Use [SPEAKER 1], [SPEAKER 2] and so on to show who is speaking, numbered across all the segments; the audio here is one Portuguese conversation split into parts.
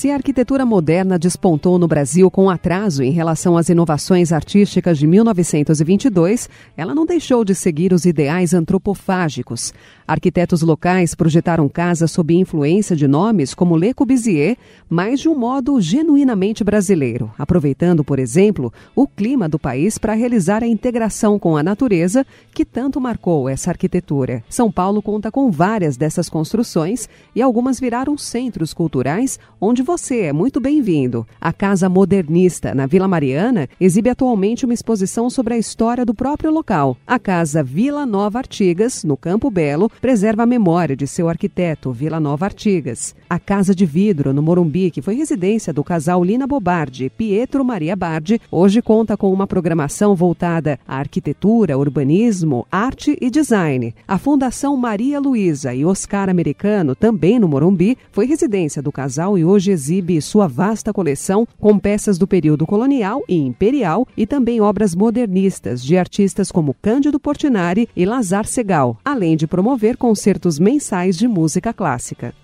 [SPEAKER 1] Se a arquitetura moderna despontou no Brasil com atraso em relação às inovações artísticas de 1922, ela não deixou de seguir os ideais antropofágicos. Arquitetos locais projetaram casas sob influência de nomes como Le Corbusier, mas de um modo genuinamente brasileiro, aproveitando, por exemplo, o clima do país para realizar a integração com a natureza que tanto marcou essa arquitetura. São Paulo conta com várias dessas construções e algumas viraram centros culturais onde você é muito bem-vindo. A Casa Modernista, na Vila Mariana, exibe atualmente uma exposição sobre a história do próprio local. A Casa Vila Nova Artigas, no Campo Belo, preserva a memória de seu arquiteto, Vila Nova Artigas. A Casa de Vidro, no Morumbi, que foi residência do casal Lina Bobardi e Pietro Maria Bardi, hoje conta com uma programação voltada à arquitetura, urbanismo, arte e design. A Fundação Maria Luísa e Oscar Americano, também no Morumbi, foi residência do casal e hoje exibe sua vasta coleção com peças do período colonial e imperial e também obras modernistas de artistas como Cândido Portinari e Lazar Segal, além de promover concertos mensais de música clássica.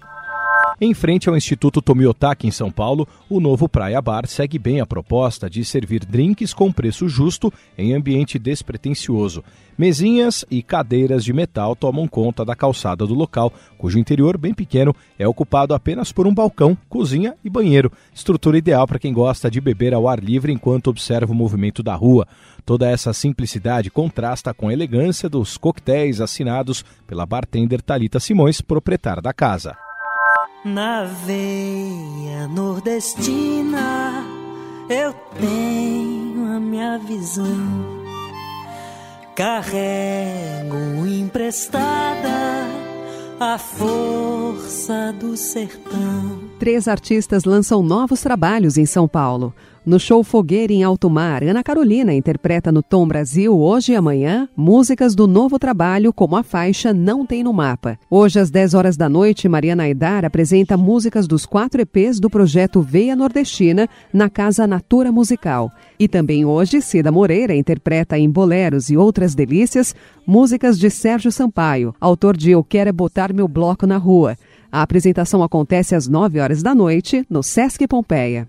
[SPEAKER 2] Em frente ao Instituto Tomiotaki, em São Paulo, o novo Praia Bar segue bem a proposta de servir drinks com preço justo em ambiente despretensioso. Mesinhas e cadeiras de metal tomam conta da calçada do local, cujo interior, bem pequeno, é ocupado apenas por um balcão, cozinha e banheiro. Estrutura ideal para quem gosta de beber ao ar livre enquanto observa o movimento da rua. Toda essa simplicidade contrasta com a elegância dos coquetéis assinados pela bartender Talita Simões, proprietária da casa.
[SPEAKER 3] Na veia nordestina eu tenho a minha visão. Carrego emprestada a força do sertão.
[SPEAKER 1] Três artistas lançam novos trabalhos em São Paulo. No show Fogueira em Alto Mar, Ana Carolina interpreta no Tom Brasil, hoje e amanhã, músicas do novo trabalho, como a faixa Não Tem no Mapa. Hoje, às 10 horas da noite, Mariana Aidar apresenta músicas dos quatro EPs do projeto Veia Nordestina na Casa Natura Musical. E também hoje, Cida Moreira interpreta em Boleros e Outras Delícias músicas de Sérgio Sampaio, autor de Eu Quero é Botar Meu Bloco na Rua. A apresentação acontece às 9 horas da noite no Sesc Pompeia.